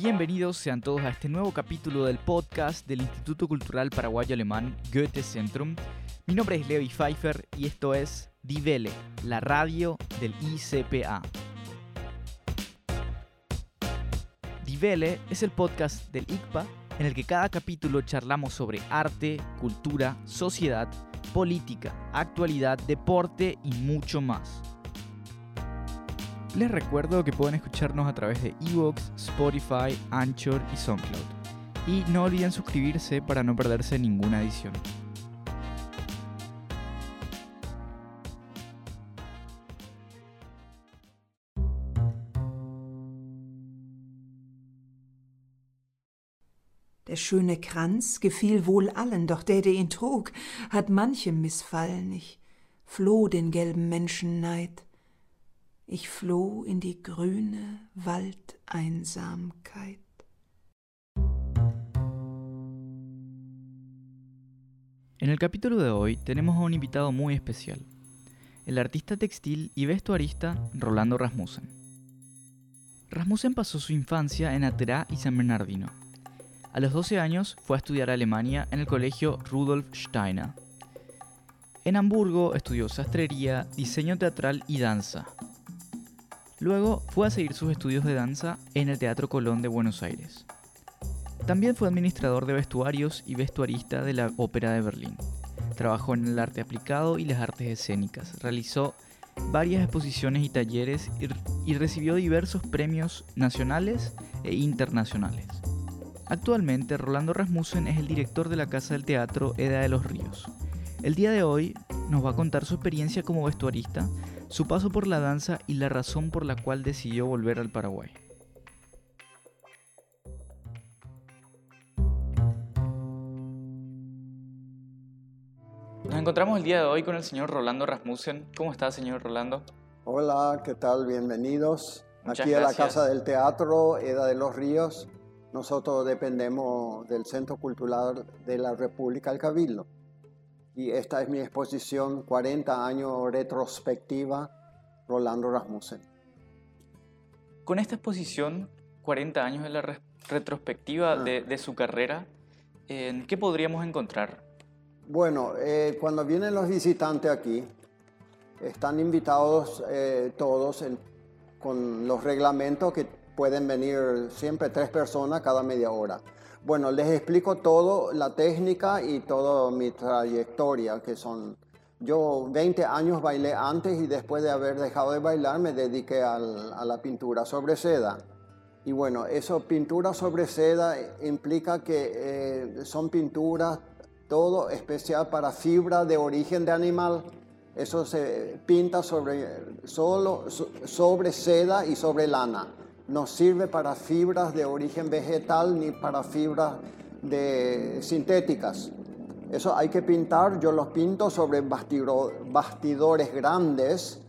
Bienvenidos sean todos a este nuevo capítulo del podcast del Instituto Cultural Paraguayo Alemán Goethe Centrum. Mi nombre es Levi Pfeiffer y esto es Divele, la radio del ICPA. Divele es el podcast del ICPA en el que cada capítulo charlamos sobre arte, cultura, sociedad, política, actualidad, deporte y mucho más. Les recuerdo que pueden escucharnos a través de Evox, Spotify, Anchor y SoundCloud. Y no olviden suscribirse para no perderse ninguna edición. Der schöne Kranz gefiel wohl allen, doch der, der ihn trug, hat manchem missfallen. Ich floh den gelben Menschenneid. Ich floh in die grüne Waldeinsamkeit. En el capítulo de hoy tenemos a un invitado muy especial, el artista textil y vestuarista Rolando Rasmussen. Rasmussen pasó su infancia en Aterá y San Bernardino. A los 12 años fue a estudiar Alemania en el colegio Rudolf Steiner. En Hamburgo estudió sastrería, diseño teatral y danza. Luego fue a seguir sus estudios de danza en el Teatro Colón de Buenos Aires. También fue administrador de vestuarios y vestuarista de la Ópera de Berlín. Trabajó en el arte aplicado y las artes escénicas. Realizó varias exposiciones y talleres y, recibió diversos premios nacionales e internacionales. Actualmente, Rolando Rasmussen es el director de la Casa del Teatro Eda de los Ríos. El día de hoy nos va a contar su experiencia como vestuarista, su paso por la danza y la razón por la cual decidió volver al Paraguay. Nos encontramos el día de hoy con el señor Rolando Rasmussen. ¿Cómo está, señor Rolando? Hola, ¿qué tal? Bienvenidos aquí a la Casa del Teatro Eda de los Ríos. Nosotros dependemos del Centro Cultural de la República del Cabildo. Y esta es mi exposición 40 años retrospectiva Rolando Rasmussen. Con esta exposición, 40 años de la retrospectiva ah. de, su carrera, ¿qué podríamos encontrar? Bueno, eh, cuando vienen los visitantes aquí, están invitados eh, todos con los reglamentos que pueden venir siempre tres personas cada media hora. Bueno, les explico todo, la técnica y toda mi trayectoria, que son... Yo 20 años bailé antes y después de haber dejado de bailar me dediqué a la pintura sobre seda. Y bueno, eso, pintura sobre seda implica que eh, son pinturas todo especial para fibra de origen de animal. Eso se pinta sobre, solo sobre seda y sobre lana no sirve para fibras de origen vegetal ni para fibras de sintéticas. Eso hay que pintar, yo los pinto sobre bastidores grandes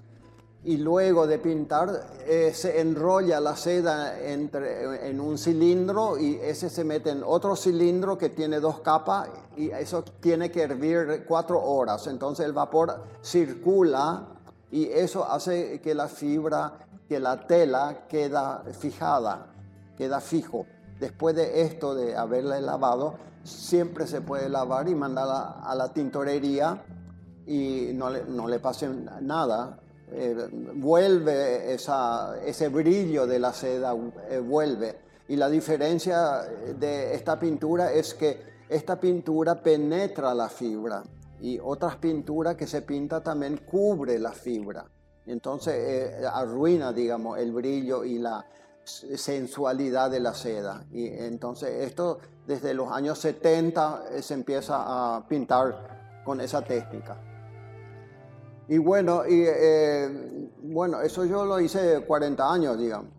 y luego de pintar eh, se enrolla la seda entre, en un cilindro y ese se mete en otro cilindro que tiene dos capas y eso tiene que hervir cuatro horas. Entonces el vapor circula y eso hace que la fibra que la tela queda fijada, queda fijo. Después de esto, de haberla lavado, siempre se puede lavar y mandarla a la tintorería y no le, no pase nada. Eh, vuelve ese brillo de la seda, eh, vuelve. Y la diferencia de esta pintura es que esta pintura penetra la fibra y otras pinturas que se pinta también cubre la fibra. Entonces eh, arruina, digamos, el brillo y la sensualidad de la seda. Y entonces esto desde los años 70 eh, se empieza a pintar con esa técnica. Y bueno, y, eh, bueno, eso yo lo hice 40 años, digamos.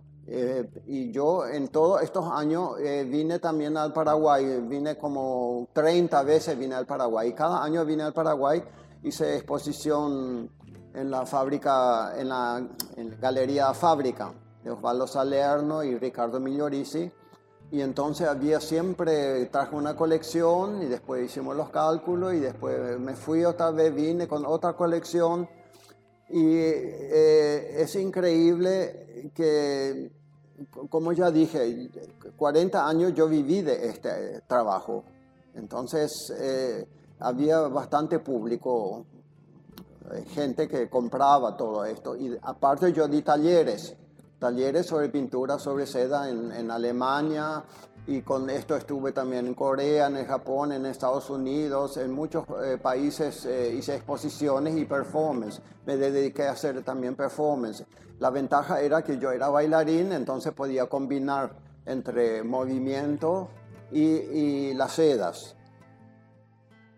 y yo en todos estos años vine también al Paraguay, vine como 30 veces vine al Paraguay. Cada año vine al Paraguay, hice exposición en la fábrica, en la, Galería Fábrica de Osvaldo Salerno y Ricardo Migliorisi. Y entonces había siempre, traje una colección y después hicimos los cálculos y después me fui otra vez, vine con otra colección. Y eh, es increíble que como ya dije, 40 años yo viví de este trabajo. Entonces eh, había bastante público, gente que compraba todo esto. Y aparte yo di talleres, talleres sobre pintura sobre seda en, en Alemania, y con esto estuve también en Corea, en Japón, en Estados Unidos, en muchos eh, países hice exposiciones y performance. Me dediqué a hacer también performance. La ventaja era que yo era bailarín, entonces podía combinar entre movimiento y, las sedas.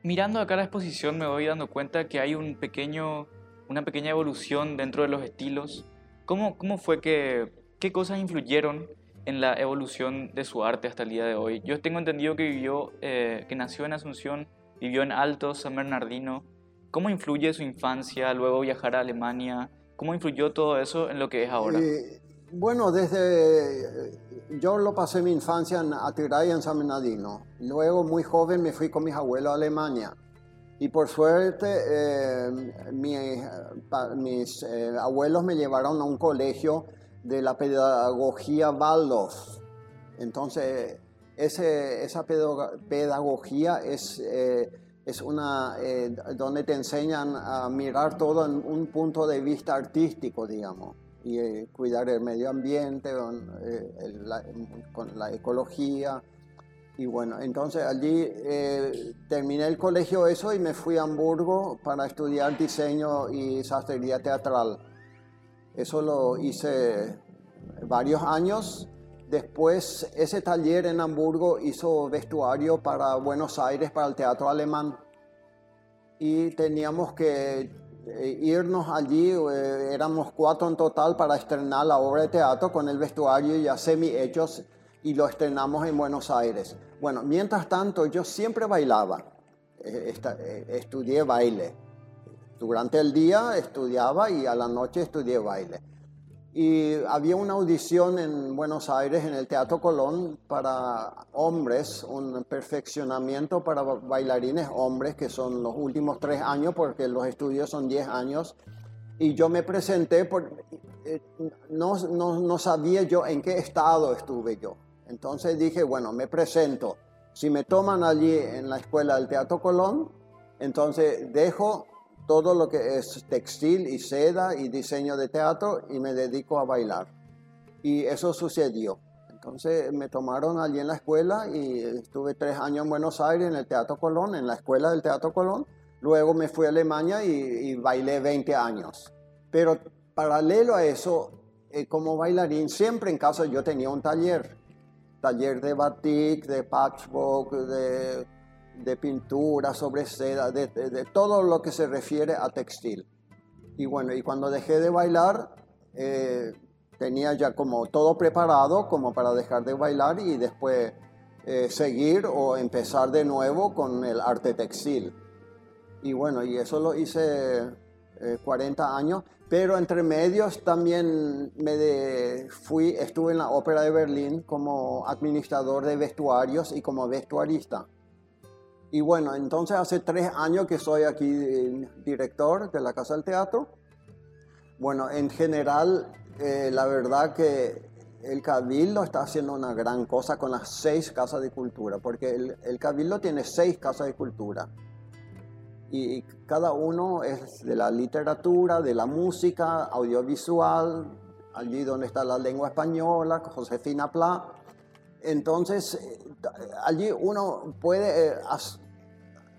Mirando acá la exposición me voy dando cuenta que hay un pequeño, una pequeña evolución dentro de los estilos. ¿Cómo, cómo fue que, qué cosas influyeron en la evolución de su arte hasta el día de hoy? Yo tengo entendido que vivió, eh, que nació en Asunción, vivió en Alto, San Bernardino. ¿Cómo influye su infancia, luego viajar a Alemania? ¿Cómo influyó todo eso en lo que es ahora? bueno, desde yo lo pasé mi infancia en Atiray, en San Bernardino. Luego, muy joven, me fui con mis abuelos a Alemania. Y por suerte, eh, mis eh, abuelos me llevaron a un colegio de la pedagogía Waldorf. Entonces, esa pedagogía es, eh, una donde te enseñan a mirar todo en un punto de vista artístico, digamos y eh, cuidar el medio ambiente, eh, con la ecología. Y bueno, entonces allí eh, terminé el colegio eso y me fui a Hamburgo para estudiar diseño y sastrería teatral. Eso lo hice varios años. Después ese taller en Hamburgo hizo vestuario para Buenos Aires, para el teatro alemán. Y teníamos que irnos allí, eh, éramos cuatro en total para estrenar la obra de teatro con el vestuario ya semi-hechos y lo estrenamos en Buenos Aires. Bueno, mientras tanto yo siempre bailaba, eh, estudié baile. Durante el día estudiaba y a la noche estudié baile. Y había una audición en Buenos Aires, en el Teatro Colón, para hombres, un perfeccionamiento para bailarines hombres, que son los últimos tres años, porque los estudios son diez años. Y yo me presenté, por, eh, no, no, no sabía yo en qué estado estuve yo. Entonces dije, bueno, me presento. Si me toman allí en la escuela del Teatro Colón, entonces dejo todo lo que es textil y seda y diseño de teatro y me dedico a bailar. Y eso sucedió. Entonces me tomaron allí en la escuela y estuve tres años en Buenos Aires en el Teatro Colón, en la escuela del Teatro Colón. Luego me fui a Alemania y, bailé 20 años. Pero paralelo a eso, eh, como bailarín, siempre en casa yo tenía un taller. Taller de batik, de patchwork, de de pintura, sobre seda, de, todo lo que se refiere a textil. Y bueno, y cuando dejé de bailar, eh, tenía ya como todo preparado como para dejar de bailar y después eh, seguir o empezar de nuevo con el arte textil. Y bueno, y eso lo hice 40 eh, años, pero entre medios también me fui, estuve en la Ópera de Berlín como administrador de vestuarios y como vestuarista. Y bueno, entonces hace tres años que soy aquí eh, director de la Casa del Teatro. Bueno, en general, eh, la verdad que el Cabildo está haciendo una gran cosa con las seis casas de cultura, porque el, el Cabildo tiene seis casas de cultura. Y cada uno es de la literatura, de la música, audiovisual, allí donde está la lengua española, Josefina Pla. Entonces, eh, allí uno puede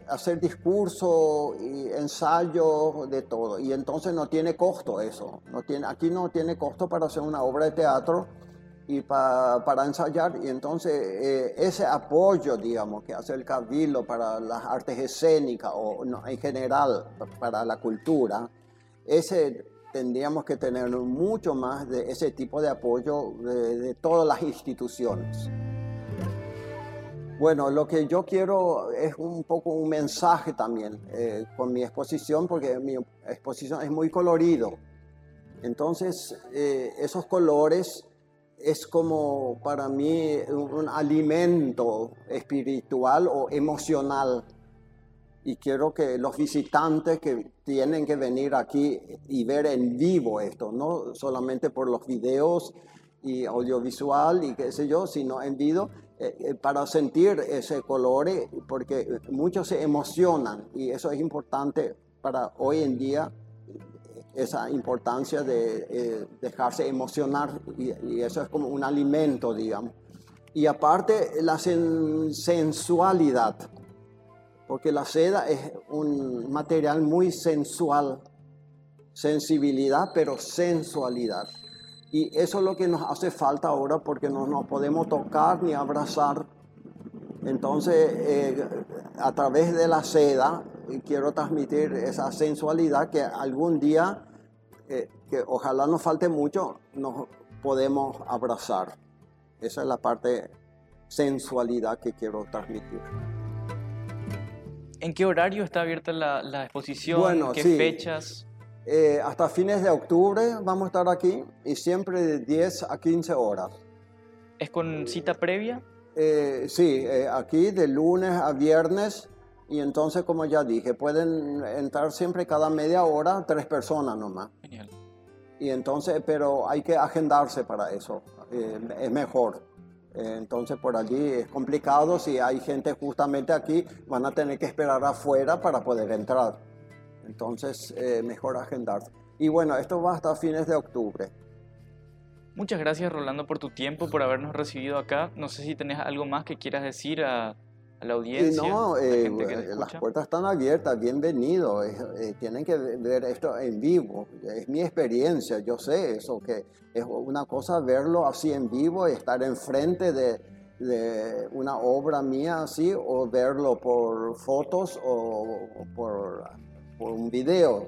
hacer discurso y ensayo de todo. Y entonces no tiene costo eso. No tiene, aquí no tiene costo para hacer una obra de teatro y para ensayar. Y entonces eh, ese apoyo, digamos, que hace el Cabildo para las artes escénicas o en general para la cultura, ese tendríamos que tener mucho más de ese tipo de apoyo de todas las instituciones. Bueno, lo que yo quiero es un poco un mensaje también eh, con mi exposición, porque mi exposición es muy colorido. Entonces, eh, esos colores es como para mí un alimento espiritual o emocional. Y quiero que los visitantes que tienen que venir aquí y ver en vivo esto, no solamente por los videos y audiovisual y qué sé yo, sino en video eh, eh, para sentir ese color, eh, porque muchos se emocionan y eso es importante para hoy en día, esa importancia de dejarse emocionar y, eso es como un alimento, digamos. Y aparte la sensualidad, porque la seda es un material muy sensual, sensibilidad, pero sensualidad. Y eso es lo que nos hace falta ahora porque no nos podemos tocar ni abrazar. Entonces, eh, a través de la seda, quiero transmitir esa sensualidad que algún día, eh, que ojalá no falte mucho, nos podemos abrazar. Esa es la parte sensualidad que quiero transmitir. ¿En qué horario está abierta la, exposición? Bueno, ¿Qué fechas? Eh, hasta fines de octubre vamos a estar aquí y siempre de 10 a 15 horas. ¿Es con cita previa? Eh, sí, eh, aquí de lunes a viernes y entonces como ya dije, pueden entrar siempre cada media hora tres personas nomás. Genial. Y entonces, pero hay que agendarse para eso, es mejor. Entonces por allí es complicado, si hay gente justamente aquí, van a tener que esperar afuera para poder entrar. Entonces, eh, mejor agendarse. Y bueno, esto va hasta fines de octubre. Muchas gracias Rolando por tu tiempo, por habernos recibido acá. No sé si tenés algo más que quieras decir a, la audiencia. No, eh, las puertas están abiertas, bienvenido. Eh, tienen que ver esto en vivo. Es mi experiencia, yo sé eso, que es una cosa verlo así en vivo y estar enfrente de, de una obra mía así o verlo por fotos o por por un video.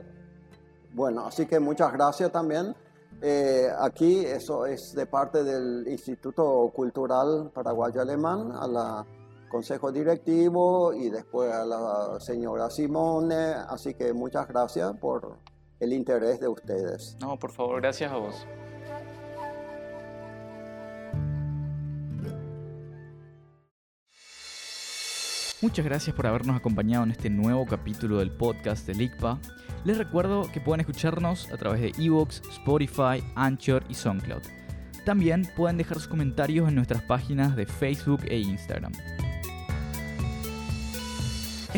Bueno, así que muchas gracias también. Eh, aquí eso es de parte del Instituto Cultural Paraguayo Alemán, a la Consejo Directivo y después a la señora Simone. Así que muchas gracias por el interés de ustedes. No, por favor, gracias a vos. Muchas gracias por habernos acompañado en este nuevo capítulo del podcast de LICPA. Les recuerdo que pueden escucharnos a través de Evox, Spotify, Anchor y SoundCloud. También pueden dejar sus comentarios en nuestras páginas de Facebook e Instagram.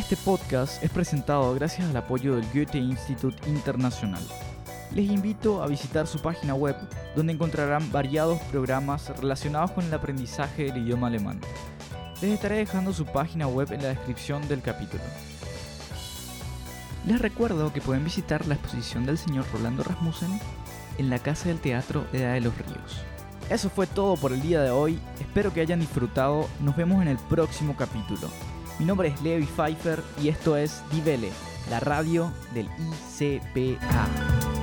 Este podcast es presentado gracias al apoyo del Goethe Institut Internacional. Les invito a visitar su página web donde encontrarán variados programas relacionados con el aprendizaje del idioma alemán. Les estaré dejando su página web en la descripción del capítulo. Les recuerdo que pueden visitar la exposición del señor Rolando Rasmussen en la Casa del Teatro Edad de los Ríos. Eso fue todo por el día de hoy, espero que hayan disfrutado, nos vemos en el próximo capítulo. Mi nombre es Levi Pfeiffer y esto es Divele, la radio del ICPA.